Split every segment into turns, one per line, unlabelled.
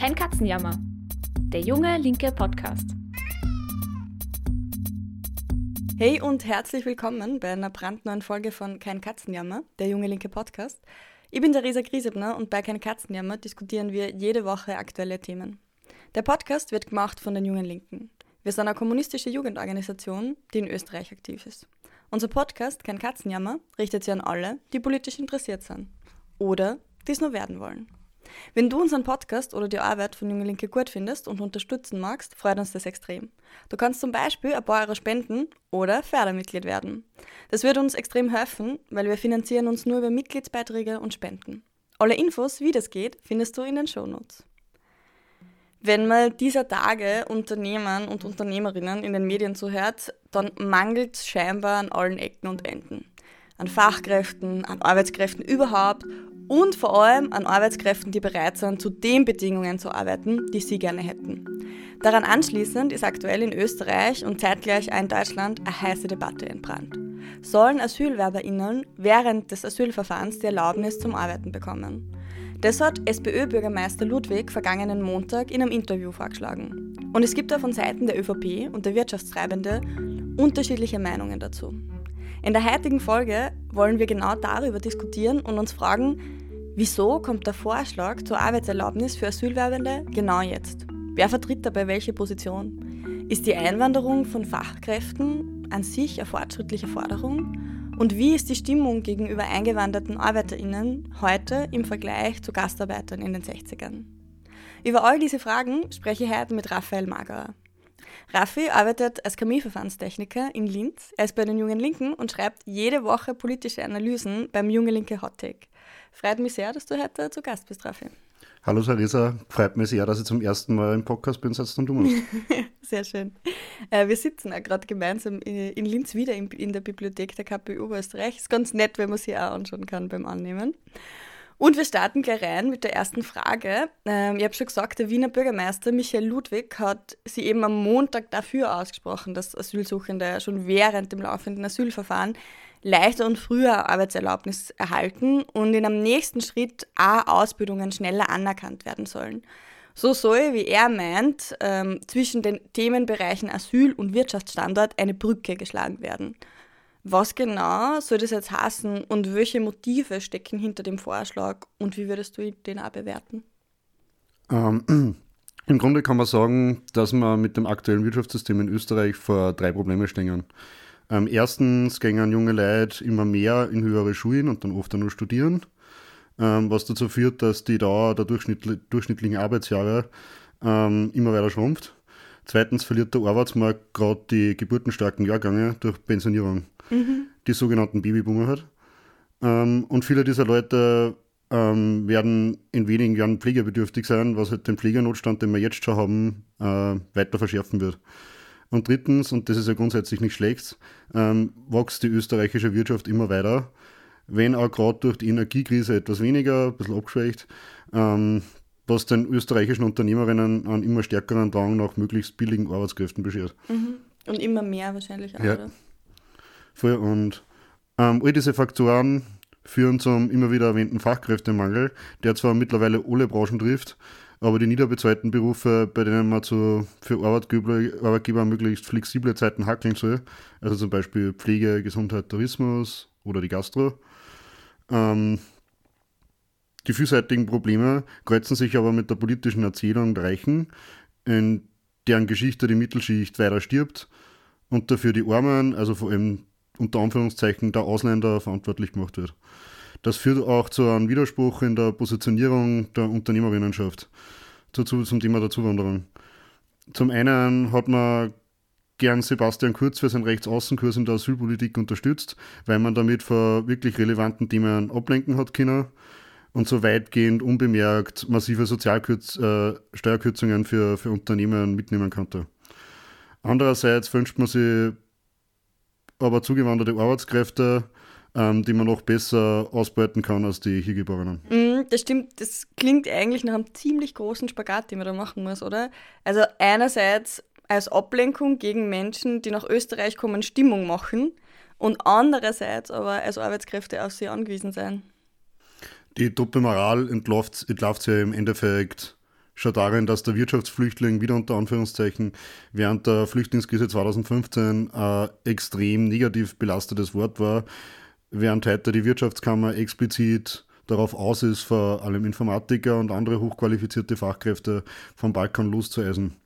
Kein Katzenjammer. Der junge linke Podcast.
Hey und herzlich willkommen bei einer brandneuen Folge von Kein Katzenjammer, der junge linke Podcast. Ich bin Theresa Griesebner und bei Kein Katzenjammer diskutieren wir jede Woche aktuelle Themen. Der Podcast wird gemacht von den Jungen Linken. Wir sind eine kommunistische Jugendorganisation, die in Österreich aktiv ist. Unser Podcast Kein Katzenjammer richtet sich an alle, die politisch interessiert sind oder die es nur werden wollen. Wenn du unseren Podcast oder die Arbeit von Junge Linke gut findest und unterstützen magst, freut uns das extrem. Du kannst zum Beispiel ein paar Euro spenden oder Fördermitglied werden. Das wird uns extrem helfen, weil wir finanzieren uns nur über Mitgliedsbeiträge und Spenden. Alle Infos, wie das geht, findest du in den Shownotes. Wenn man dieser Tage Unternehmern und Unternehmerinnen in den Medien zuhört, dann mangelt es scheinbar an allen Ecken und Enden. An Fachkräften, an Arbeitskräften überhaupt und vor allem an Arbeitskräften, die bereit sind, zu den Bedingungen zu arbeiten, die sie gerne hätten. Daran anschließend ist aktuell in Österreich und zeitgleich auch in Deutschland eine heiße Debatte entbrannt. Sollen AsylwerberInnen während des Asylverfahrens die Erlaubnis zum Arbeiten bekommen? Das hat SPÖ-Bürgermeister Ludwig vergangenen Montag in einem Interview vorgeschlagen. Und es gibt da von Seiten der ÖVP und der Wirtschaftstreibende unterschiedliche Meinungen dazu. In der heutigen Folge wollen wir genau darüber diskutieren und uns fragen, wieso kommt der Vorschlag zur Arbeitserlaubnis für Asylwerbende genau jetzt? Wer vertritt dabei welche Position? Ist die Einwanderung von Fachkräften an sich eine fortschrittliche Forderung? Und wie ist die Stimmung gegenüber eingewanderten ArbeiterInnen heute im Vergleich zu Gastarbeitern in den 60ern? Über all diese Fragen spreche ich heute mit Raphael Magerer. Raffi arbeitet als Chemieverfahrenstechniker in Linz. Er ist bei den Jungen Linken und schreibt jede Woche politische Analysen beim Junge Linke Hot Take. Freut mich sehr, dass du heute zu Gast bist, Raffi.
Hallo Sarisa, freut mich sehr, dass ich zum ersten Mal im Podcast bin, seit du musst.
Sehr schön. Äh, wir sitzen auch gerade gemeinsam in Linz wieder in der Bibliothek der KPU Österreich. Ist ganz nett, wenn man sie auch anschauen kann beim Annehmen. Und wir starten gleich rein mit der ersten Frage. Ähm, ich habe schon gesagt, der Wiener Bürgermeister Michael Ludwig hat sie eben am Montag dafür ausgesprochen, dass Asylsuchende schon während dem laufenden Asylverfahren leichter und früher Arbeitserlaubnis erhalten und in einem nächsten Schritt auch Ausbildungen schneller anerkannt werden sollen. So soll, wie er meint, ähm, zwischen den Themenbereichen Asyl und Wirtschaftsstandort eine Brücke geschlagen werden. Was genau soll das jetzt heißen und welche Motive stecken hinter dem Vorschlag und wie würdest du den auch bewerten?
Ähm, Im Grunde kann man sagen, dass wir mit dem aktuellen Wirtschaftssystem in Österreich vor drei Probleme stehen. Ähm, erstens gehen junge Leute immer mehr in höhere Schulen und dann oft nur studieren, ähm, was dazu führt, dass die Dauer der durchschnittlichen Arbeitsjahre ähm, immer weiter schrumpft. Zweitens verliert der Arbeitsmarkt gerade die geburtenstarken Jahrgänge durch Pensionierung mhm. die sogenannten Babyboomer hat. Ähm, und viele dieser Leute ähm, werden in wenigen Jahren pflegebedürftig sein, was halt den Pflegernotstand, den wir jetzt schon haben, äh, weiter verschärfen wird. Und drittens, und das ist ja grundsätzlich nicht schlecht, ähm, wächst die österreichische Wirtschaft immer weiter, wenn auch gerade durch die Energiekrise etwas weniger, ein bisschen abgeschwächt, ähm, was den österreichischen Unternehmerinnen einen immer stärkeren Drang nach möglichst billigen Arbeitskräften beschert.
Mhm. Und immer mehr wahrscheinlich auch, ja. oder?
Voll. Und ähm, all diese Faktoren führen zum immer wieder erwähnten Fachkräftemangel, der zwar mittlerweile alle Branchen trifft, aber die niederbezahlten Berufe, bei denen man zu, für Arbeitgeber, Arbeitgeber möglichst flexible Zeiten hackeln soll, also zum Beispiel Pflege, Gesundheit, Tourismus oder die Gastro, ähm, die vielseitigen Probleme kreuzen sich aber mit der politischen Erzählung der Reichen, in deren Geschichte die Mittelschicht weiter stirbt und dafür die Armen, also vor allem unter Anführungszeichen der Ausländer verantwortlich gemacht wird. Das führt auch zu einem Widerspruch in der Positionierung der Unternehmerinnenschaft dazu, zum Thema der Zuwanderung. Zum einen hat man gern Sebastian Kurz für seinen Rechtsaußenkurs in der Asylpolitik unterstützt, weil man damit vor wirklich relevanten Themen ablenken hat können und so weitgehend unbemerkt massive Sozialkürz äh, Steuerkürzungen für, für Unternehmen mitnehmen konnte. Andererseits wünscht man sich aber zugewanderte Arbeitskräfte, ähm, die man noch besser ausbeuten kann als die hier Geborenen.
Mm, das stimmt, das klingt eigentlich nach einem ziemlich großen Spagat, den man da machen muss, oder? Also einerseits als Ablenkung gegen Menschen, die nach Österreich kommen, Stimmung machen und andererseits aber als Arbeitskräfte auf sie angewiesen sein.
Die Truppe Moral entlarvt, entlarvt sie im Endeffekt schon darin, dass der Wirtschaftsflüchtling wieder unter Anführungszeichen während der Flüchtlingskrise 2015 ein extrem negativ belastetes Wort war, während heute die Wirtschaftskammer explizit darauf aus ist, vor allem Informatiker und andere hochqualifizierte Fachkräfte vom Balkan loszueisen.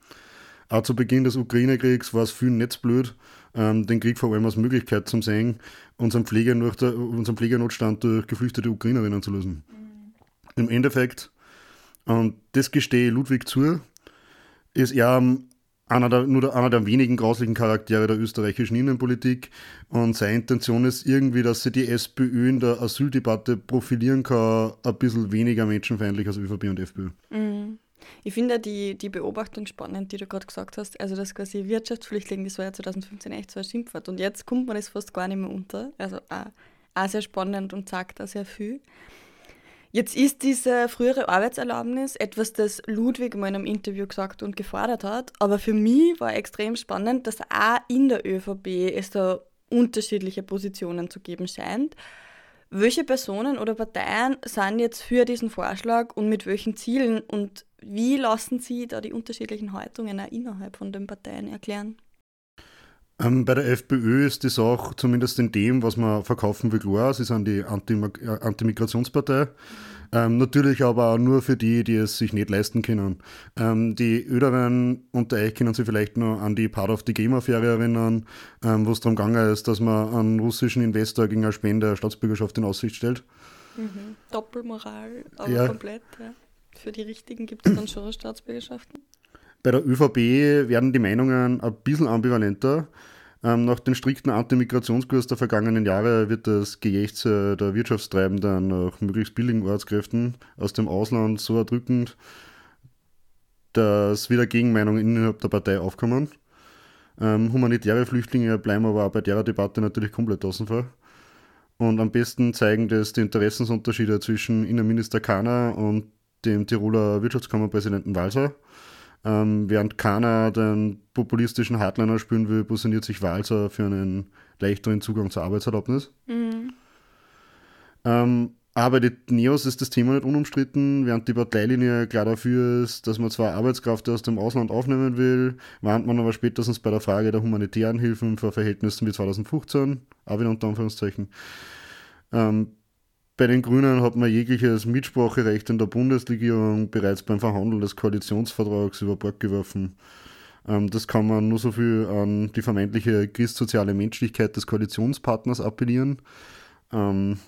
Auch zu Beginn des Ukraine-Kriegs war es vielen netzblöd, ähm, den Krieg vor allem als Möglichkeit zu sehen, unseren, unseren Pflegenotstand durch geflüchtete Ukrainerinnen zu lösen. Mhm. Im Endeffekt, und das gestehe Ludwig zu, ist er einer der, nur einer der wenigen grauslichen Charaktere der österreichischen Innenpolitik. Und seine Intention ist irgendwie, dass sie die SPÖ in der Asyldebatte profilieren kann, ein bisschen weniger menschenfeindlich als ÖVP und FPÖ.
Mhm. Ich finde die, die Beobachtung spannend, die du gerade gesagt hast. Also, das quasi Wirtschaftsflüchtling, das war ja 2015 echt so ein Schimpfwort. Und jetzt kommt man das fast gar nicht mehr unter. Also, auch, auch sehr spannend und sagt auch sehr viel. Jetzt ist diese frühere Arbeitserlaubnis etwas, das Ludwig mal in einem Interview gesagt und gefordert hat. Aber für mich war extrem spannend, dass auch in der ÖVP es da unterschiedliche Positionen zu geben scheint. Welche Personen oder Parteien sind jetzt für diesen Vorschlag und mit welchen Zielen und wie lassen Sie da die unterschiedlichen Haltungen auch innerhalb von den Parteien erklären?
Ähm, bei der FPÖ ist das auch zumindest in dem, was man verkaufen will, klar. Sie sind die äh, Anti-Migrationspartei. Ähm, natürlich aber auch nur für die, die es sich nicht leisten können. Ähm, die Öderen unter euch können sich vielleicht noch an die Part of the Game-Affäre erinnern, ähm, wo es darum gegangen ist, dass man einen russischen Investor gegen eine Spende Staatsbürgerschaft in Aussicht stellt.
Mhm. Doppelmoral, aber ja. komplett. Ja. Für die Richtigen gibt es dann schon Staatsbürgerschaften.
Bei der ÖVP werden die Meinungen ein bisschen ambivalenter. Ähm, nach dem strikten Antimigrationskurs der vergangenen Jahre wird das Geächze der Wirtschaftstreibenden nach möglichst billigen Ortskräften aus dem Ausland so erdrückend, dass wieder Gegenmeinungen innerhalb der Partei aufkommen. Ähm, humanitäre Flüchtlinge bleiben aber auch bei der Debatte natürlich komplett außen vor. Und am besten zeigen das die Interessensunterschiede zwischen Innenminister Kahner und dem Tiroler Wirtschaftskammerpräsidenten Walser. Ähm, während keiner den populistischen Hardliner spielen will, positioniert sich Walser für einen leichteren Zugang zur Arbeitserlaubnis. Mhm. Ähm, aber die Neos ist das Thema nicht unumstritten, während die Parteilinie klar dafür ist, dass man zwar Arbeitskraft aus dem Ausland aufnehmen will, warnt man aber spätestens bei der Frage der humanitären Hilfen vor Verhältnissen wie 2015, auch wieder unter Anführungszeichen. Ähm, bei den Grünen hat man jegliches Mitspracherecht in der Bundesregierung bereits beim Verhandeln des Koalitionsvertrags über Bord geworfen. Ähm, das kann man nur so viel an die vermeintliche christsoziale Menschlichkeit des Koalitionspartners appellieren. Ähm,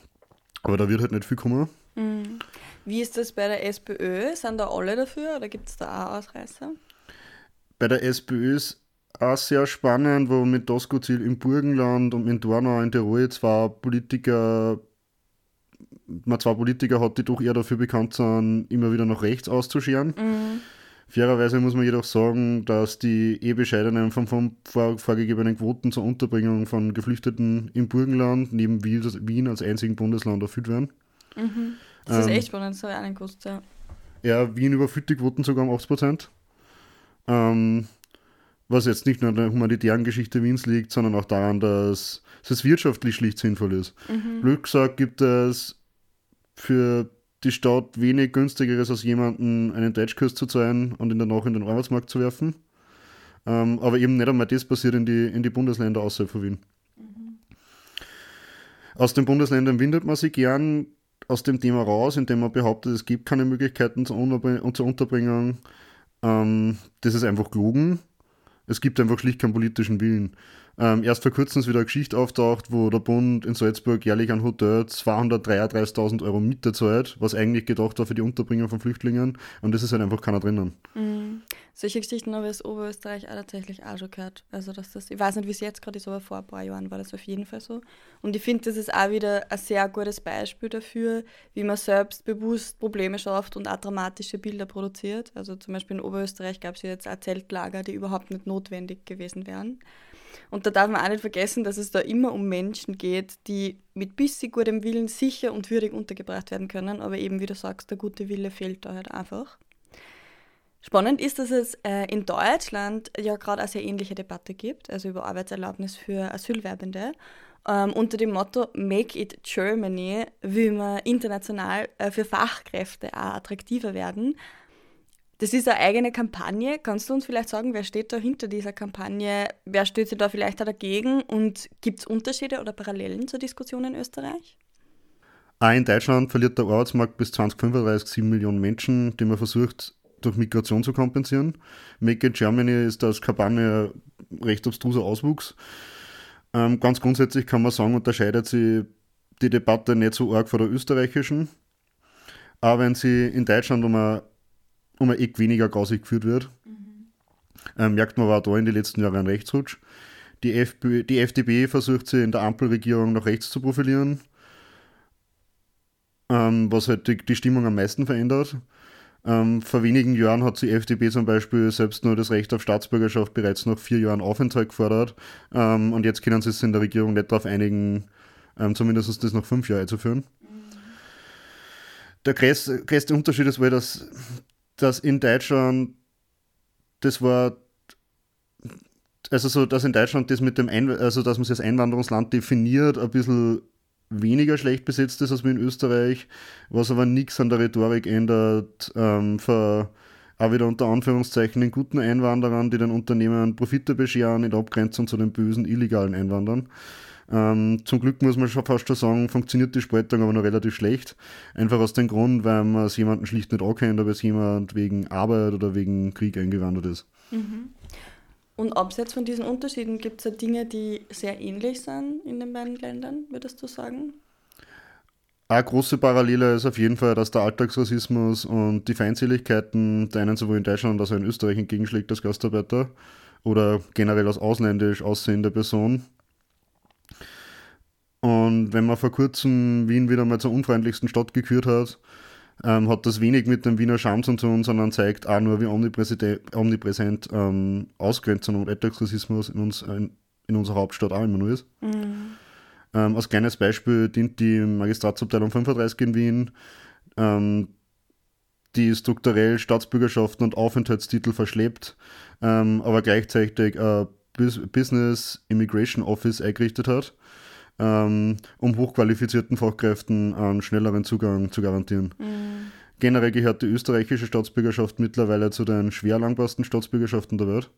aber da wird halt nicht viel kommen.
Mhm. Wie ist das bei der SPÖ? Sind da alle dafür oder gibt es da auch Ausreißer?
Bei der SPÖ ist auch sehr spannend, wo mit Doskozil im Burgenland und mit Dornau in Tirol zwei Politiker man zwei Politiker hat, die doch eher dafür bekannt sind, immer wieder nach rechts auszuscheren. Mhm. Fairerweise muss man jedoch sagen, dass die eh bescheidenen von, von vorgegebenen Quoten zur Unterbringung von Geflüchteten im Burgenland neben Wien als einzigen Bundesland erfüllt werden.
Mhm. Das ähm, ist echt spannend, das habe ich auch nicht gewusst, ja.
Ja, Wien überfüllt die Quoten sogar um 80 Prozent. Ähm, was jetzt nicht nur an der humanitären Geschichte Wiens liegt, sondern auch daran, dass es wirtschaftlich schlicht sinnvoll ist. Mhm. Blöd gesagt gibt es für die Stadt wenig günstigeres, als jemanden einen Deutschkurs zu zahlen und ihn danach in den Arbeitsmarkt zu werfen. Ähm, aber eben nicht einmal das passiert in die, in die Bundesländer außerhalb von Wien. Mhm. Aus den Bundesländern windet man sich gern aus dem Thema raus, indem man behauptet, es gibt keine Möglichkeiten zur, Unterbring zur Unterbringung. Ähm, das ist einfach gelogen. Es gibt einfach schlicht keinen politischen Willen. Ähm, erst vor kurzem ist wieder eine Geschichte auftaucht, wo der Bund in Salzburg jährlich ein Hotel 233.000 Euro Miete zahlt, was eigentlich gedacht war für die Unterbringung von Flüchtlingen und das ist halt einfach keiner drinnen.
Mhm. Solche Geschichten habe ich aus Oberösterreich auch tatsächlich auch schon gehört. Also, dass das, ich weiß nicht, wie es jetzt gerade ist, aber vor ein paar Jahren war das auf jeden Fall so. Und ich finde, das ist auch wieder ein sehr gutes Beispiel dafür, wie man selbstbewusst Probleme schafft und auch dramatische Bilder produziert. Also zum Beispiel in Oberösterreich gab es jetzt auch Zeltlager, die überhaupt nicht notwendig gewesen wären. Und da darf man auch nicht vergessen, dass es da immer um Menschen geht, die mit bisschen gutem Willen sicher und würdig untergebracht werden können. Aber eben, wie du sagst, der gute Wille fehlt da halt einfach. Spannend ist, dass es äh, in Deutschland ja gerade eine sehr ähnliche Debatte gibt, also über Arbeitserlaubnis für Asylwerbende. Ähm, unter dem Motto Make it Germany will man international äh, für Fachkräfte auch attraktiver werden. Das ist eine eigene Kampagne. Kannst du uns vielleicht sagen, wer steht da hinter dieser Kampagne? Wer sich da vielleicht dagegen? Und gibt es Unterschiede oder Parallelen zur Diskussion in Österreich?
Auch in Deutschland verliert der Arbeitsmarkt bis 2035 7 Millionen Menschen, die man versucht, durch Migration zu kompensieren. Make in Germany ist das Kampagne recht abstruser Auswuchs. Ähm, ganz grundsätzlich kann man sagen, unterscheidet sich die Debatte nicht so arg von der österreichischen. Aber wenn sie in Deutschland um ein, um ein Eck weniger grausig geführt wird, mhm. ähm, merkt man aber auch da in den letzten Jahren einen Rechtsrutsch. Die, FPÖ, die FDP versucht sie in der Ampelregierung nach rechts zu profilieren, ähm, was halt die, die Stimmung am meisten verändert. Ähm, vor wenigen Jahren hat die FDP zum Beispiel selbst nur das Recht auf Staatsbürgerschaft bereits nach vier Jahren Aufenthalt gefordert. Ähm, und jetzt können sie es in der Regierung nicht darauf einigen, ähm, zumindest das noch fünf Jahre einzuführen. Der größte, größte Unterschied ist wohl, dass, dass in Deutschland das war also so, dass in Deutschland das mit dem Ein also dass man sich als Einwanderungsland definiert, ein bisschen weniger schlecht besetzt ist als wie in Österreich, was aber nichts an der Rhetorik ändert, ähm, für auch wieder unter Anführungszeichen den guten Einwanderern, die den Unternehmen Profite bescheren, in Abgrenzung zu den bösen illegalen Einwanderern. Ähm, zum Glück muss man schon fast schon sagen, funktioniert die Spaltung aber noch relativ schlecht. Einfach aus dem Grund, weil man es jemanden schlicht nicht ankennt, ob es jemand wegen Arbeit oder wegen Krieg eingewandert ist.
Mhm. Und abseits von diesen Unterschieden gibt es ja Dinge, die sehr ähnlich sind in den beiden Ländern, würdest du sagen?
Eine große Parallele ist auf jeden Fall, dass der Alltagsrassismus und die Feindseligkeiten der einen sowohl in Deutschland als auch in Österreich entgegenschlägt als Gastarbeiter oder generell als ausländisch aussehende Person. Und wenn man vor kurzem Wien wieder mal zur unfreundlichsten Stadt gekürt hat, ähm, hat das wenig mit dem Wiener Charme zu tun, sondern zeigt auch nur, wie omnipräsent ähm, Ausgrenzung und Alltagsrassismus in, uns, in, in, unserer Hauptstadt auch immer nur ist. Mhm. Ähm, als kleines Beispiel dient die Magistratsabteilung 35 in Wien, ähm, die strukturell Staatsbürgerschaften und Aufenthaltstitel verschleppt, ähm, aber gleichzeitig ein Business Immigration Office eingerichtet hat ähm, um hochqualifizierten Fachkräften einen schnelleren Zugang zu garantieren. Mhm. Generell gehört die österreichische Staatsbürgerschaft mittlerweile zu den schwer langbarsten Staatsbürgerschaften der Welt.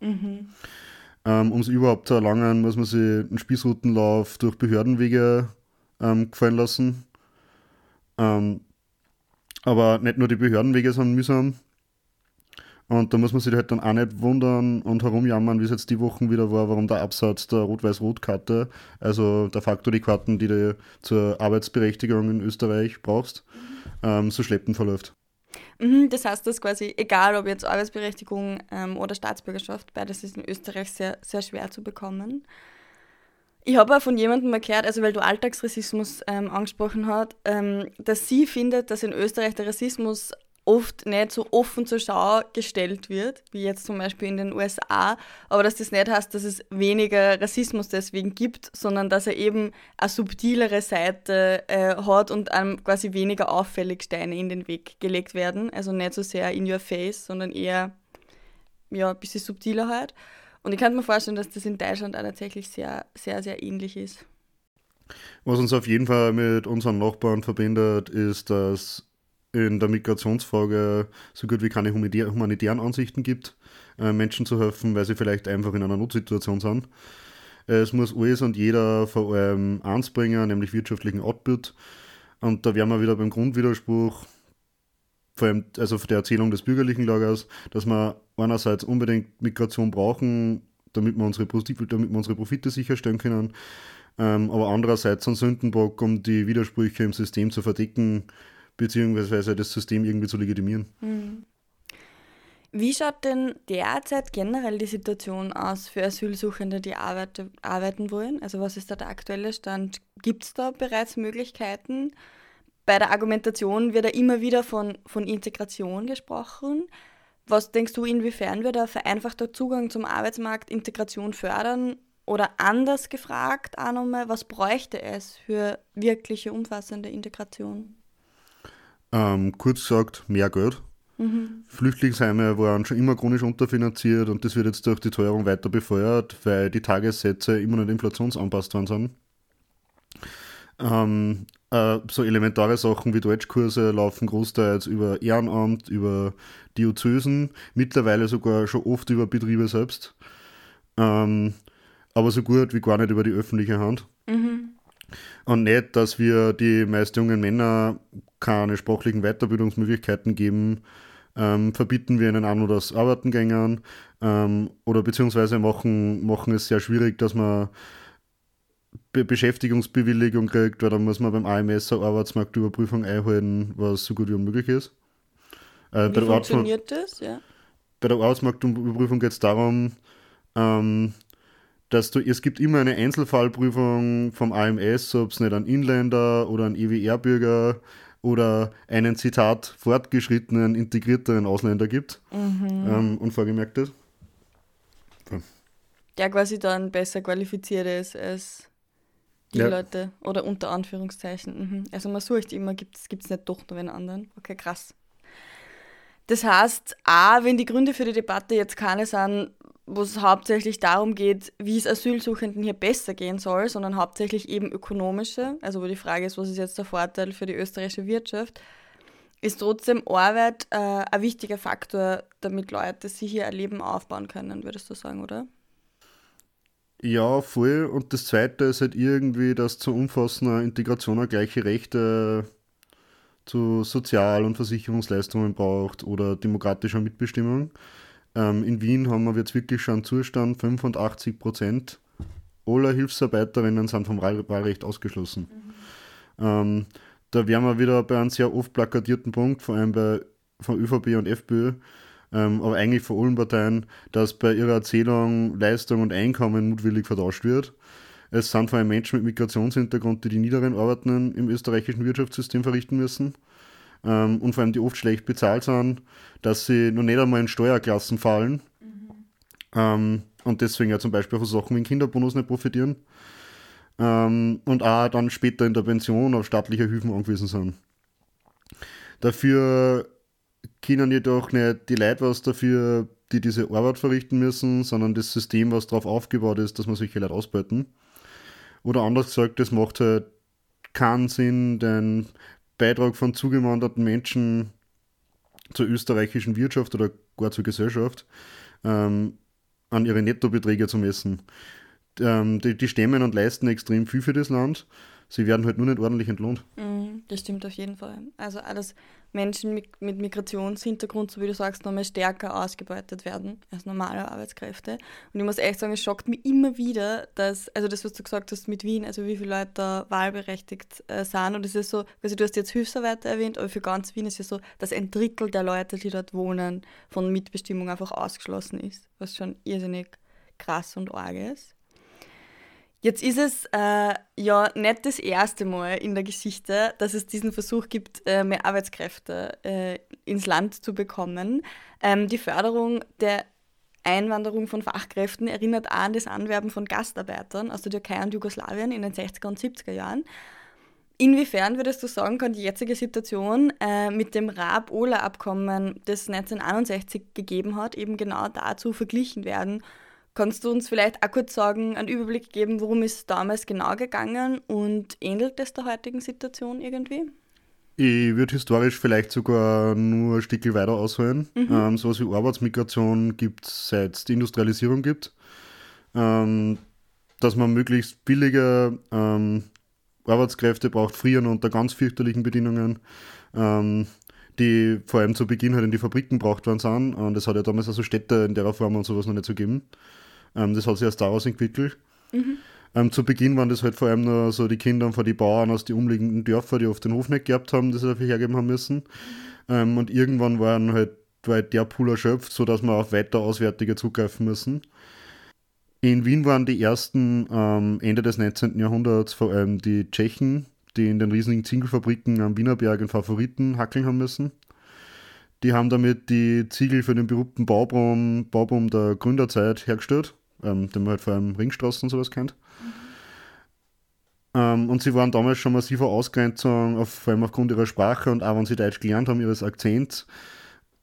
Mhm. Ähm, um es überhaupt zu erlangen, muss man sich einen Spießrutenlauf durch Behördenwege ähm, gefallen lassen. Ähm, aber nicht nur die Behördenwege sind mühsam, und da muss man sich halt dann auch nicht wundern und herumjammern, wie es jetzt die Wochen wieder war, warum der Absatz der Rot-Weiß-Rot-Karte, also der Faktor die Karten, die du zur Arbeitsberechtigung in Österreich brauchst, ähm, so schleppend verläuft.
Mhm, das heißt, dass quasi, egal ob jetzt Arbeitsberechtigung ähm, oder Staatsbürgerschaft, beides ist in Österreich sehr, sehr schwer zu bekommen. Ich habe auch von jemandem mal gehört, also weil du Alltagsrassismus ähm, angesprochen hast, ähm, dass sie findet, dass in Österreich der Rassismus oft nicht so offen zur Schau gestellt wird, wie jetzt zum Beispiel in den USA, aber dass das nicht heißt, dass es weniger Rassismus deswegen gibt, sondern dass er eben eine subtilere Seite äh, hat und einem quasi weniger auffällig Steine in den Weg gelegt werden. Also nicht so sehr in your face, sondern eher ja, ein bisschen subtiler halt. Und ich kann mir vorstellen, dass das in Deutschland auch tatsächlich sehr, sehr, sehr ähnlich ist.
Was uns auf jeden Fall mit unseren Nachbarn verbindet, ist, dass in der Migrationsfrage so gut wie keine humanitären Ansichten gibt, äh, Menschen zu helfen, weil sie vielleicht einfach in einer Notsituation sind. Es muss alles und jeder vor allem eins bringen, nämlich wirtschaftlichen Output. Und da wären wir wieder beim Grundwiderspruch, vor allem also der Erzählung des bürgerlichen Lagers, dass wir einerseits unbedingt Migration brauchen, damit wir unsere, damit wir unsere Profite sicherstellen können, ähm, aber andererseits einen Sündenbock, um die Widersprüche im System zu verdecken, beziehungsweise das System irgendwie zu legitimieren.
Hm. Wie schaut denn derzeit generell die Situation aus für Asylsuchende, die arbeite, arbeiten wollen? Also was ist da der aktuelle Stand? Gibt es da bereits Möglichkeiten? Bei der Argumentation wird ja immer wieder von, von Integration gesprochen. Was denkst du, inwiefern wird der vereinfachter Zugang zum Arbeitsmarkt Integration fördern? Oder anders gefragt auch nochmal, was bräuchte es für wirkliche umfassende Integration?
Ähm, kurz gesagt, mehr Geld. Mhm. Flüchtlingsheime waren schon immer chronisch unterfinanziert und das wird jetzt durch die Teuerung weiter befeuert, weil die Tagessätze immer nicht inflationsanpasst worden sind. Ähm, äh, so elementare Sachen wie Deutschkurse laufen großteils über Ehrenamt, über Diözesen, mittlerweile sogar schon oft über Betriebe selbst. Ähm, aber so gut wie gar nicht über die öffentliche Hand. Mhm. Und nicht, dass wir die meist jungen Männer keine sprachlichen Weiterbildungsmöglichkeiten geben, ähm, verbieten wir ihnen an oder das Arbeiten gängern ähm, oder beziehungsweise machen, machen es sehr schwierig, dass man Be Beschäftigungsbewilligung kriegt, weil dann muss man beim AMS eine Arbeitsmarktüberprüfung einhalten, was so gut wie unmöglich ist.
Äh, wie funktioniert das? Ja.
Bei der Arbeitsmarktüberprüfung geht es darum, ähm, dass du, es gibt immer eine Einzelfallprüfung vom AMS, ob es nicht ein Inländer oder ein EWR-Bürger oder einen Zitat fortgeschrittenen, integrierteren Ausländer gibt mhm. ähm, und vorgemerkt ist.
Der quasi dann besser qualifiziert ist als die ja. Leute oder unter Anführungszeichen. Mhm. Also man sucht immer, gibt es nicht doch nur einen anderen. Okay, krass. Das heißt, auch wenn die Gründe für die Debatte jetzt keine sind, wo es hauptsächlich darum geht, wie es Asylsuchenden hier besser gehen soll, sondern hauptsächlich eben ökonomische, also wo die Frage ist, was ist jetzt der Vorteil für die österreichische Wirtschaft, ist trotzdem Arbeit äh, ein wichtiger Faktor, damit Leute sich hier ein Leben aufbauen können, würdest du sagen, oder?
Ja, voll. Und das Zweite ist halt irgendwie, dass zur umfassender Integration auch gleiche Rechte zu Sozial- und Versicherungsleistungen braucht oder demokratischer Mitbestimmung. Ähm, in Wien haben wir jetzt wirklich schon einen Zustand, 85 Prozent aller Hilfsarbeiterinnen sind vom Wahlrecht ausgeschlossen. Mhm. Ähm, da wären wir wieder bei einem sehr oft plakatierten Punkt, vor allem bei von ÖVP und FPÖ, ähm, aber eigentlich von allen Parteien, dass bei ihrer Erzählung Leistung und Einkommen mutwillig vertauscht wird. Es sind vor allem Menschen mit Migrationshintergrund, die die niederen Arbeiten im österreichischen Wirtschaftssystem verrichten müssen ähm, und vor allem die oft schlecht bezahlt sind, dass sie noch nicht einmal in Steuerklassen fallen mhm. ähm, und deswegen ja zum Beispiel von Sachen wie Kinderbonus nicht profitieren ähm, und auch dann später in der Pension auf staatliche Hilfen angewiesen sind. Dafür können jedoch nicht die Leute was dafür, die diese Arbeit verrichten müssen, sondern das System, was darauf aufgebaut ist, dass man solche Leute ausbeuten. Oder anders gesagt, das macht halt keinen Sinn, den Beitrag von zugewanderten Menschen zur österreichischen Wirtschaft oder gar zur Gesellschaft ähm, an ihre Nettobeträge zu messen. Ähm, die, die stemmen und leisten extrem viel für das Land. Sie werden halt nur nicht ordentlich entlohnt.
Mm, das stimmt auf jeden Fall. Also alles Menschen mit, mit Migrationshintergrund, so wie du sagst, nochmal stärker ausgebeutet werden als normale Arbeitskräfte. Und ich muss echt sagen, es schockt mich immer wieder, dass, also das, was du gesagt hast mit Wien, also wie viele Leute da wahlberechtigt äh, sind. Und es ist so, also du hast jetzt Hilfsarbeiter erwähnt, aber für ganz Wien ist es ja so, dass ein Drittel der Leute, die dort wohnen, von Mitbestimmung einfach ausgeschlossen ist, was schon irrsinnig krass und arg ist. Jetzt ist es äh, ja nicht das erste Mal in der Geschichte, dass es diesen Versuch gibt, äh, mehr Arbeitskräfte äh, ins Land zu bekommen. Ähm, die Förderung der Einwanderung von Fachkräften erinnert auch an das Anwerben von Gastarbeitern aus der Türkei und Jugoslawien in den 60er und 70er Jahren. Inwiefern würdest du sagen, kann die jetzige Situation äh, mit dem Raab-Ola-Abkommen, das 1961 gegeben hat, eben genau dazu verglichen werden? Kannst du uns vielleicht auch kurz sagen, einen Überblick geben, worum es damals genau gegangen und ähnelt es der heutigen Situation irgendwie?
Ich würde historisch vielleicht sogar nur ein Stück weiter ausholen. Mhm. Ähm, sowas wie Arbeitsmigration gibt es seit es die Industrialisierung gibt. Ähm, dass man möglichst billige ähm, Arbeitskräfte braucht, frieren unter ganz fürchterlichen Bedingungen, ähm, die vor allem zu Beginn halt in die Fabriken braucht worden sind. Und es hat ja damals also Städte in der Form und sowas noch nicht so gegeben. Ähm, das hat sich erst daraus entwickelt. Mhm. Ähm, zu Beginn waren das halt vor allem nur so die Kinder von den Bauern aus den umliegenden Dörfern, die oft den Hof nicht gehabt haben, das sie dafür hergeben haben müssen. Ähm, und irgendwann waren halt, war der Pool erschöpft, sodass wir auf weiter Auswärtige zugreifen müssen. In Wien waren die ersten ähm, Ende des 19. Jahrhunderts vor allem die Tschechen, die in den riesigen Ziegelfabriken am Wienerberg in Favoriten hackeln haben müssen. Die haben damit die Ziegel für den berühmten Baubaum, Baubaum der Gründerzeit hergestellt ähm, den man halt vor allem Ringstraßen und sowas kennt. Ähm, und sie waren damals schon massiver Ausgrenzung, auf, vor allem aufgrund ihrer Sprache und auch wenn sie Deutsch gelernt haben, ihres Akzents,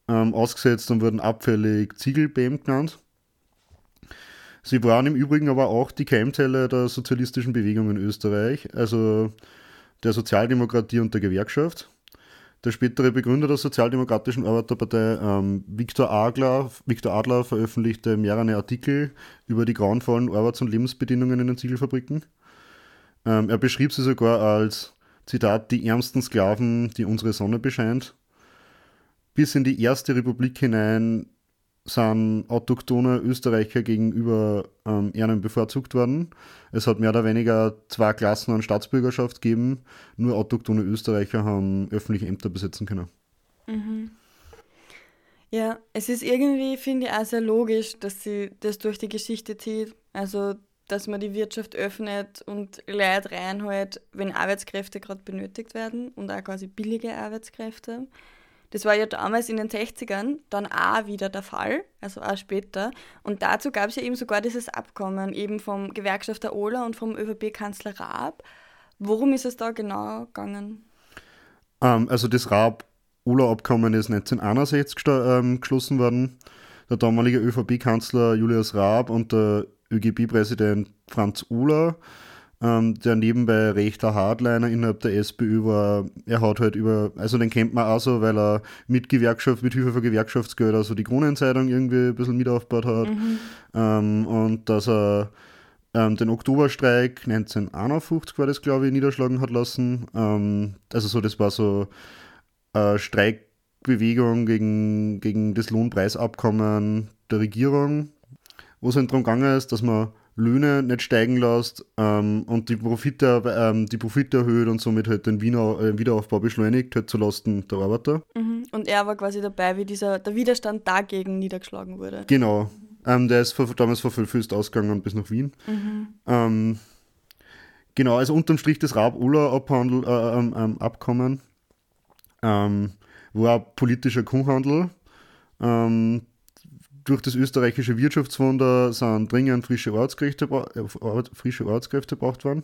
ähm, ausgesetzt und wurden abfällig Ziegelbäm genannt. Sie waren im Übrigen aber auch die Keimzelle der sozialistischen Bewegung in Österreich. Also der Sozialdemokratie und der Gewerkschaft. Der spätere Begründer der Sozialdemokratischen Arbeiterpartei, ähm, Viktor, Adler, Viktor Adler, veröffentlichte mehrere Artikel über die grauenvollen Arbeits- und Lebensbedingungen in den Ziegelfabriken. Ähm, er beschrieb sie sogar als, Zitat, die ärmsten Sklaven, die unsere Sonne bescheint. Bis in die Erste Republik hinein sind autochtone Österreicher gegenüber ähm, Ehren bevorzugt worden. Es hat mehr oder weniger zwei Klassen an Staatsbürgerschaft gegeben. Nur autochtone Österreicher haben öffentliche Ämter besetzen können.
Mhm. Ja, es ist irgendwie, finde ich, auch sehr logisch, dass sie das durch die Geschichte zieht. Also, dass man die Wirtschaft öffnet und Leute reinholt, wenn Arbeitskräfte gerade benötigt werden und auch quasi billige Arbeitskräfte. Das war ja damals in den 60ern dann auch wieder der Fall, also auch später. Und dazu gab es ja eben sogar dieses Abkommen, eben vom Gewerkschafter Ohler und vom ÖVP-Kanzler Raab. Worum ist es da genau gegangen?
Ähm, also das Raab-Ohler-Abkommen ist 1961 ähm, geschlossen worden. Der damalige ÖVP-Kanzler Julius Raab und der ÖGB-Präsident Franz Ohler ähm, der nebenbei rechter Hardliner innerhalb der SPÖ war. Er hat halt über, also den kennt man auch so, weil er mit Gewerkschaft, mit Hilfe von Gewerkschaftsgeld so die Kronenzeitung irgendwie ein bisschen mit aufgebaut hat. Mhm. Ähm, und dass er ähm, den Oktoberstreik 1951 war das, glaube ich, niederschlagen hat lassen. Ähm, also so, das war so eine Streikbewegung gegen, gegen das Lohnpreisabkommen der Regierung, wo es halt darum gegangen ist, dass man Löhne nicht steigen lässt ähm, und die Profite, ähm, die Profite erhöht und somit halt den Wiener, äh, Wiederaufbau beschleunigt, halt zulasten der Arbeiter.
Mhm. Und er war quasi dabei, wie dieser, der Widerstand dagegen niedergeschlagen wurde.
Genau. Ähm, der ist vor, damals von Vollfüßt ausgegangen bis nach Wien. Mhm. Ähm, genau, also unterm Strich das Raab-Uller-Abkommen äh, ähm, ähm, war politischer Kuhhandel. Ähm, durch das österreichische Wirtschaftswunder sind dringend frische Ortskräfte, äh, frische Ortskräfte gebraucht worden.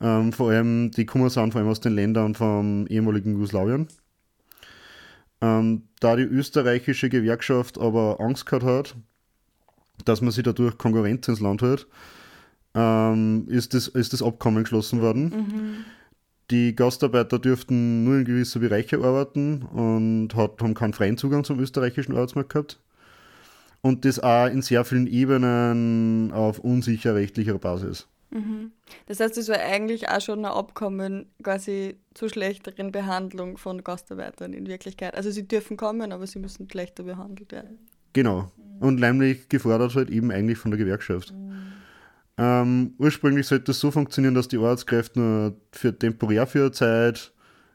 Ähm, vor allem, die kommen sind vor allem aus den Ländern vom ehemaligen Jugoslawien. Ähm, da die österreichische Gewerkschaft aber Angst gehabt hat, dass man sich dadurch Konkurrenz ins Land hält, ähm, ist, das, ist das Abkommen geschlossen worden. Mhm. Die Gastarbeiter dürften nur in gewisser Bereiche arbeiten und hat, haben keinen freien Zugang zum österreichischen Arbeitsmarkt gehabt und das auch in sehr vielen Ebenen auf unsicher rechtlicher Basis.
Mhm. Das heißt, es war eigentlich auch schon ein Abkommen quasi zur schlechteren Behandlung von Gastarbeitern in Wirklichkeit. Also sie dürfen kommen, aber sie müssen schlechter behandelt werden.
Genau. Mhm. Und leimlich gefordert halt eben eigentlich von der Gewerkschaft. Mhm. Ähm, ursprünglich sollte es so funktionieren, dass die Arbeitskräfte nur für temporär für eine Zeit,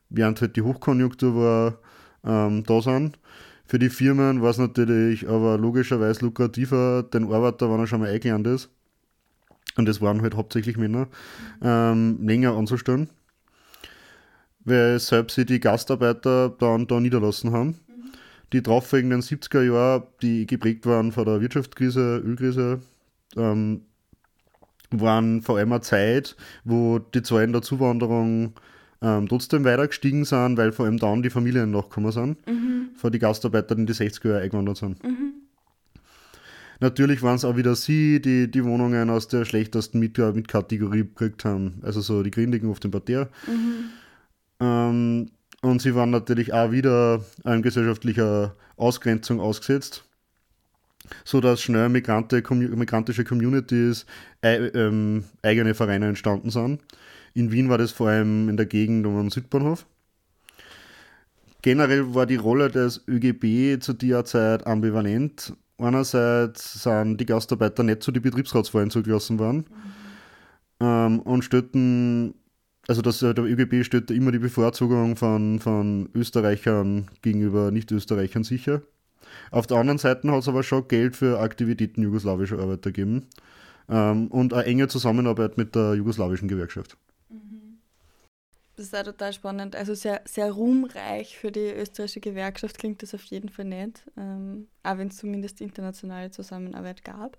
während halt die Hochkonjunktur war, ähm, da sind. Für die Firmen war es natürlich aber logischerweise lukrativer, den Arbeiter, wenn er schon mal eingelernt ist, und das waren halt hauptsächlich Männer, ähm, länger anzustellen, weil selbst sie die Gastarbeiter dann da niederlassen haben. Mhm. Die darauffolgenden 70er Jahre, die geprägt waren von der Wirtschaftskrise, Ölkrise, ähm, waren vor allem eine Zeit, wo die Zahlen der Zuwanderung ähm, trotzdem weiter gestiegen sind, weil vor allem dann die Familien nachgekommen sind, mhm. vor die Gastarbeiter in die 60er Jahre eingewandert sind. Mhm. Natürlich waren es auch wieder sie, die die Wohnungen aus der schlechtesten Mit Mitkategorie gekriegt haben, also so die Gründigen auf dem Parterre. Mhm. Ähm, und sie waren natürlich auch wieder an gesellschaftlicher Ausgrenzung ausgesetzt, sodass schnell Migrante, migrantische Communities, äh, ähm, eigene Vereine entstanden sind in Wien war das vor allem in der Gegend um den Südbahnhof. Generell war die Rolle des ÖGB zu der Zeit ambivalent. Einerseits sind die Gastarbeiter nicht zu den Betriebsratswahlen zugelassen worden ähm, und stellten, also das, der ÖGB stellte immer die Bevorzugung von, von Österreichern gegenüber Nicht-Österreichern sicher. Auf der anderen Seite hat es aber schon Geld für Aktivitäten jugoslawischer Arbeiter gegeben ähm, und eine enge Zusammenarbeit mit der jugoslawischen Gewerkschaft.
Das ist auch total spannend. Also sehr, sehr ruhmreich für die österreichische Gewerkschaft klingt das auf jeden Fall nicht, ähm, auch wenn es zumindest internationale Zusammenarbeit gab.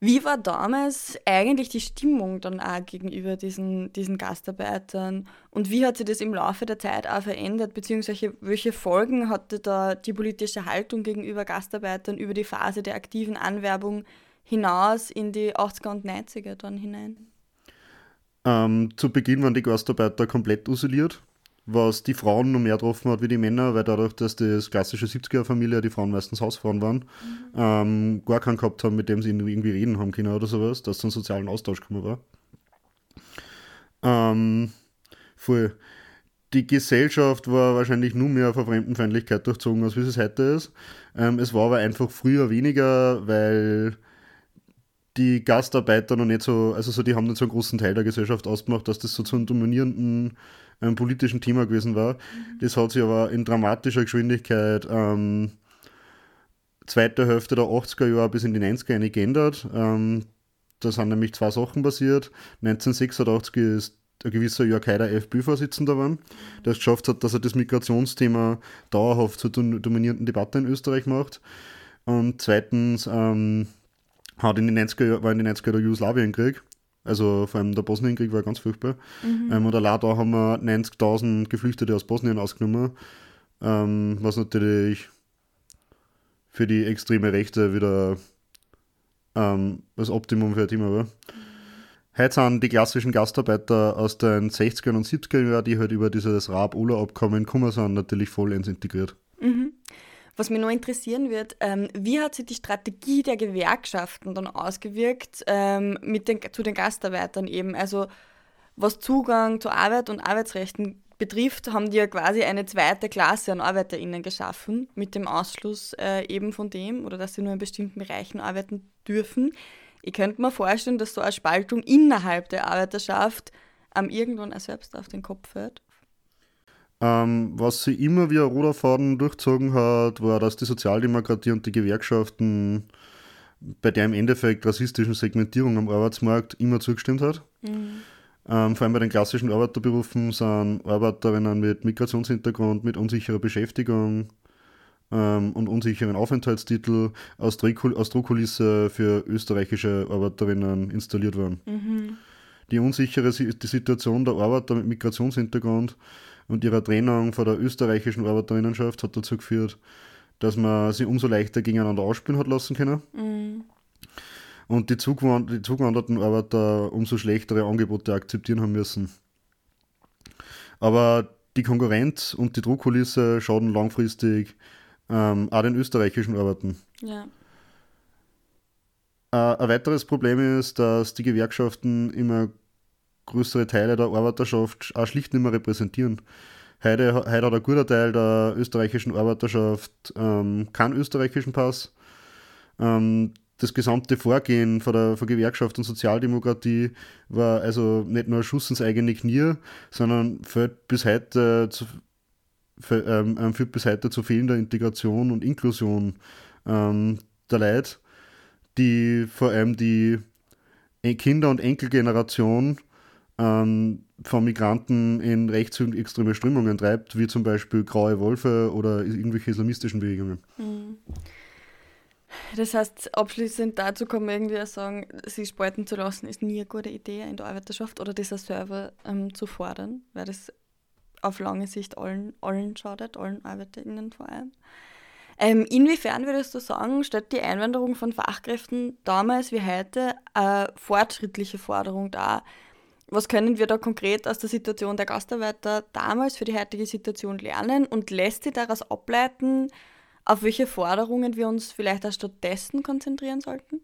Wie war damals eigentlich die Stimmung dann auch gegenüber diesen, diesen Gastarbeitern und wie hat sich das im Laufe der Zeit auch verändert, beziehungsweise welche Folgen hatte da die politische Haltung gegenüber Gastarbeitern über die Phase der aktiven Anwerbung hinaus in die 80er und 90er dann hinein?
Ähm, zu Beginn waren die Gastarbeiter komplett isoliert, was die Frauen noch mehr getroffen hat wie die Männer, weil dadurch, dass das klassische 70er-Familie, die Frauen meistens Hausfrauen waren, mhm. ähm, gar keinen gehabt haben, mit dem sie irgendwie reden haben können oder sowas, dass es einen sozialen Austausch gekommen war. Ähm, voll. Die Gesellschaft war wahrscheinlich nur mehr von Fremdenfeindlichkeit durchzogen, als wie es heute ist. Ähm, es war aber einfach früher weniger, weil die Gastarbeiter noch nicht so, also so, die haben nicht so einen großen Teil der Gesellschaft ausgemacht, dass das so zu einem dominierenden ähm, politischen Thema gewesen war. Mhm. Das hat sich aber in dramatischer Geschwindigkeit ähm, zweite Hälfte der 80er Jahre bis in die 90er Jahre geändert. Ähm, da sind nämlich zwei Sachen passiert. 1986 ist ein gewisser Jörg Haider FPÖ-Vorsitzender war, der es geschafft hat, dass er das Migrationsthema dauerhaft zur dominierenden Debatte in Österreich macht. Und zweitens ähm, hat in den 90er, war in den 90er der Jugoslawienkrieg. Also vor allem der Bosnienkrieg war ganz furchtbar. Mhm. Ähm, und allein da haben wir 90.000 Geflüchtete aus Bosnien ausgenommen, ähm, was natürlich für die extreme Rechte wieder ähm, das Optimum für ein Thema war. Heute sind die klassischen Gastarbeiter aus den 60er und 70er Jahren, die halt über dieses Raab-Ola-Abkommen gekommen sind, natürlich vollends integriert.
Was mich noch interessieren wird, ähm, wie hat sich die Strategie der Gewerkschaften dann ausgewirkt ähm, mit den, zu den Gastarbeitern eben? Also was Zugang zu Arbeit und Arbeitsrechten betrifft, haben die ja quasi eine zweite Klasse an ArbeiterInnen geschaffen, mit dem Ausschluss äh, eben von dem oder dass sie nur in bestimmten Bereichen arbeiten dürfen. Ich könnte mir vorstellen, dass so eine Spaltung innerhalb der Arbeiterschaft am irgendwann auch selbst auf den Kopf fällt.
Ähm, was sie immer wie ein roter Faden durchzogen hat, war, dass die Sozialdemokratie und die Gewerkschaften bei der im Endeffekt rassistischen Segmentierung am Arbeitsmarkt immer zugestimmt hat. Mhm. Ähm, vor allem bei den klassischen Arbeiterberufen sind Arbeiterinnen mit Migrationshintergrund, mit unsicherer Beschäftigung ähm, und unsicheren Aufenthaltstitel aus, aus Druckkulisse für österreichische Arbeiterinnen installiert worden. Mhm. Die unsichere die Situation der Arbeiter mit Migrationshintergrund und ihrer Trennung von der österreichischen Arbeiterinnenschaft hat dazu geführt, dass man sie umso leichter gegeneinander ausspielen hat lassen können. Mhm. Und die, zugewand die zugewanderten Arbeiter umso schlechtere Angebote akzeptieren haben müssen. Aber die Konkurrenz und die Druckkulisse schaden langfristig ähm, auch den österreichischen Arbeiten. Ja. Äh, ein weiteres Problem ist, dass die Gewerkschaften immer größere Teile der Arbeiterschaft auch schlicht nicht mehr repräsentieren. Heute, heute hat ein guter Teil der österreichischen Arbeiterschaft ähm, keinen österreichischen Pass. Ähm, das gesamte Vorgehen von der von Gewerkschaft und Sozialdemokratie war also nicht nur ein Schuss ins eigene Knie, sondern führt bis heute zu, für, ähm, ähm, führt bis heute zu fehlender Integration und Inklusion ähm, der Leute, die vor allem die Kinder- und Enkelgeneration ähm, von Migranten in rechtsextreme Strömungen treibt, wie zum Beispiel Graue Wolfe oder irgendwelche islamistischen Bewegungen. Mhm.
Das heißt, abschließend dazu kann man irgendwie auch sagen, sie spalten zu lassen, ist nie eine gute Idee in der Arbeiterschaft oder dieser Server ähm, zu fordern, weil das auf lange Sicht allen, allen schadet, allen ArbeiterInnen vor allem. Ähm, inwiefern würdest du sagen, stellt die Einwanderung von Fachkräften damals wie heute eine fortschrittliche Forderung dar? Was können wir da konkret aus der Situation der Gastarbeiter damals für die heutige Situation lernen und lässt sich daraus ableiten, auf welche Forderungen wir uns vielleicht auch stattdessen konzentrieren sollten?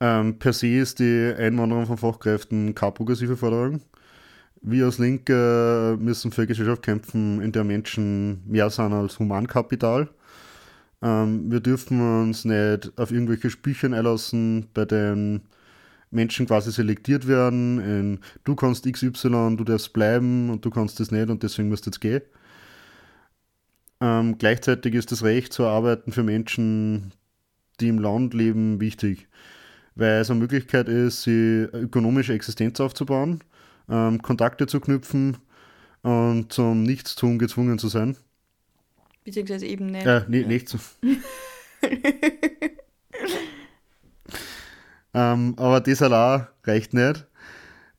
Ähm, per se ist die Einwanderung von Fachkräften keine progressive Forderung. Wir als Linke müssen für eine Gesellschaft kämpfen, in der Menschen mehr sind als Humankapital. Ähm, wir dürfen uns nicht auf irgendwelche Spielchen einlassen, bei denen Menschen quasi selektiert werden in du kannst XY, du darfst bleiben und du kannst das nicht und deswegen musst du jetzt gehen. Ähm, gleichzeitig ist das Recht zu arbeiten für Menschen, die im Land leben, wichtig, weil es eine Möglichkeit ist, sie ökonomische Existenz aufzubauen, ähm, Kontakte zu knüpfen und zum Nichtstun gezwungen zu sein.
Beziehungsweise eben nicht.
Äh, nee, ja. nicht so. Ähm, aber das allein reicht nicht.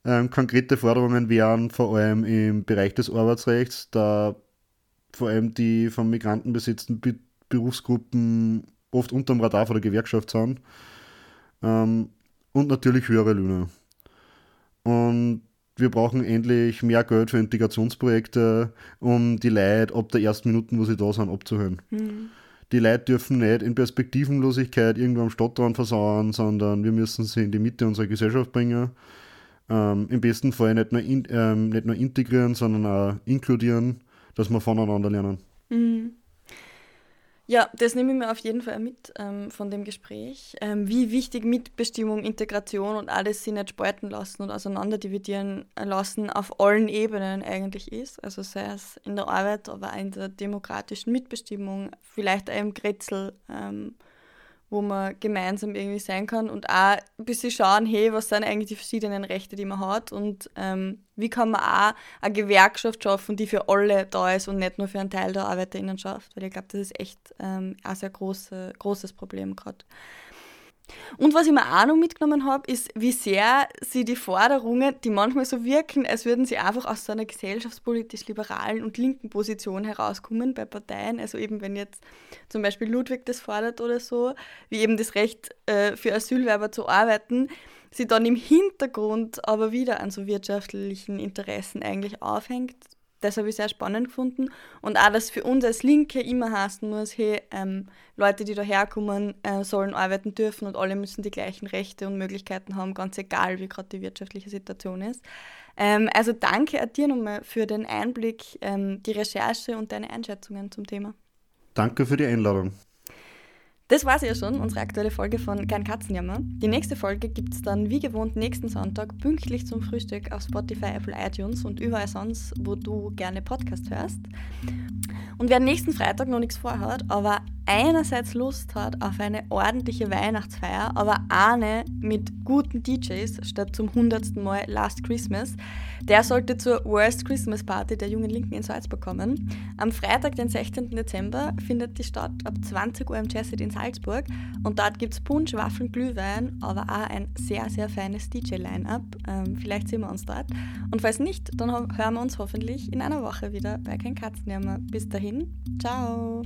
Ähm, konkrete Forderungen wären vor allem im Bereich des Arbeitsrechts, da vor allem die von Migranten besetzten Be Berufsgruppen oft unterm Radar von der Gewerkschaft sind. Ähm, und natürlich höhere Löhne. Und wir brauchen endlich mehr Geld für Integrationsprojekte, um die Leute ab der ersten Minuten, wo sie da sind, abzuhören. Mhm. Die Leute dürfen nicht in Perspektivenlosigkeit irgendwo am Stadtrand versauern, sondern wir müssen sie in die Mitte unserer Gesellschaft bringen. Ähm, Im besten Fall nicht nur, in, ähm, nicht nur integrieren, sondern auch inkludieren, dass wir voneinander lernen. Mhm.
Ja, das nehme ich mir auf jeden Fall mit ähm, von dem Gespräch. Ähm, wie wichtig Mitbestimmung, Integration und alles sie nicht spalten lassen und auseinanderdividieren lassen auf allen Ebenen eigentlich ist. Also sei es in der Arbeit, aber auch in der demokratischen Mitbestimmung, vielleicht auch im Grätzl. Ähm, wo man gemeinsam irgendwie sein kann und auch ein bisschen schauen, hey, was sind eigentlich die verschiedenen Rechte, die man hat und ähm, wie kann man auch eine Gewerkschaft schaffen, die für alle da ist und nicht nur für einen Teil der ArbeiterInnenschaft, weil ich glaube, das ist echt ähm, ein sehr große, großes Problem gerade. Und was ich mir auch noch mitgenommen habe, ist, wie sehr sie die Forderungen, die manchmal so wirken, als würden sie einfach aus so einer gesellschaftspolitisch liberalen und linken Position herauskommen bei Parteien. Also eben, wenn jetzt zum Beispiel Ludwig das fordert oder so, wie eben das Recht äh, für Asylwerber zu arbeiten, sie dann im Hintergrund aber wieder an so wirtschaftlichen Interessen eigentlich aufhängt, das habe ich sehr spannend gefunden. Und auch, dass für uns als Linke immer heißen muss, hey, ähm, Leute, die daherkommen, äh, sollen arbeiten dürfen und alle müssen die gleichen Rechte und Möglichkeiten haben, ganz egal, wie gerade die wirtschaftliche Situation ist. Ähm, also danke dir nochmal für den Einblick, ähm, die Recherche und deine Einschätzungen zum Thema.
Danke für die Einladung.
Das war es ja schon, unsere aktuelle Folge von Kein Katzenjammer. Die nächste Folge gibt es dann wie gewohnt nächsten Sonntag pünktlich zum Frühstück auf Spotify, Apple, iTunes und überall sonst, wo du gerne Podcast hörst. Und wer nächsten Freitag noch nichts vorhat, aber einerseits Lust hat auf eine ordentliche Weihnachtsfeier, aber eine mit guten DJs statt zum hundertsten Mal Last Christmas, der sollte zur Worst Christmas Party der Jungen Linken in Salzburg kommen. Am Freitag, den 16. Dezember, findet die statt ab 20 Uhr im Jessit in Salzburg und dort gibt es Punsch, Waffeln, Glühwein, aber auch ein sehr, sehr feines DJ-Line-Up. Ähm, vielleicht sehen wir uns dort. Und falls nicht, dann hören wir uns hoffentlich in einer Woche wieder bei Kein Katzenjammer. Bis dahin, ciao!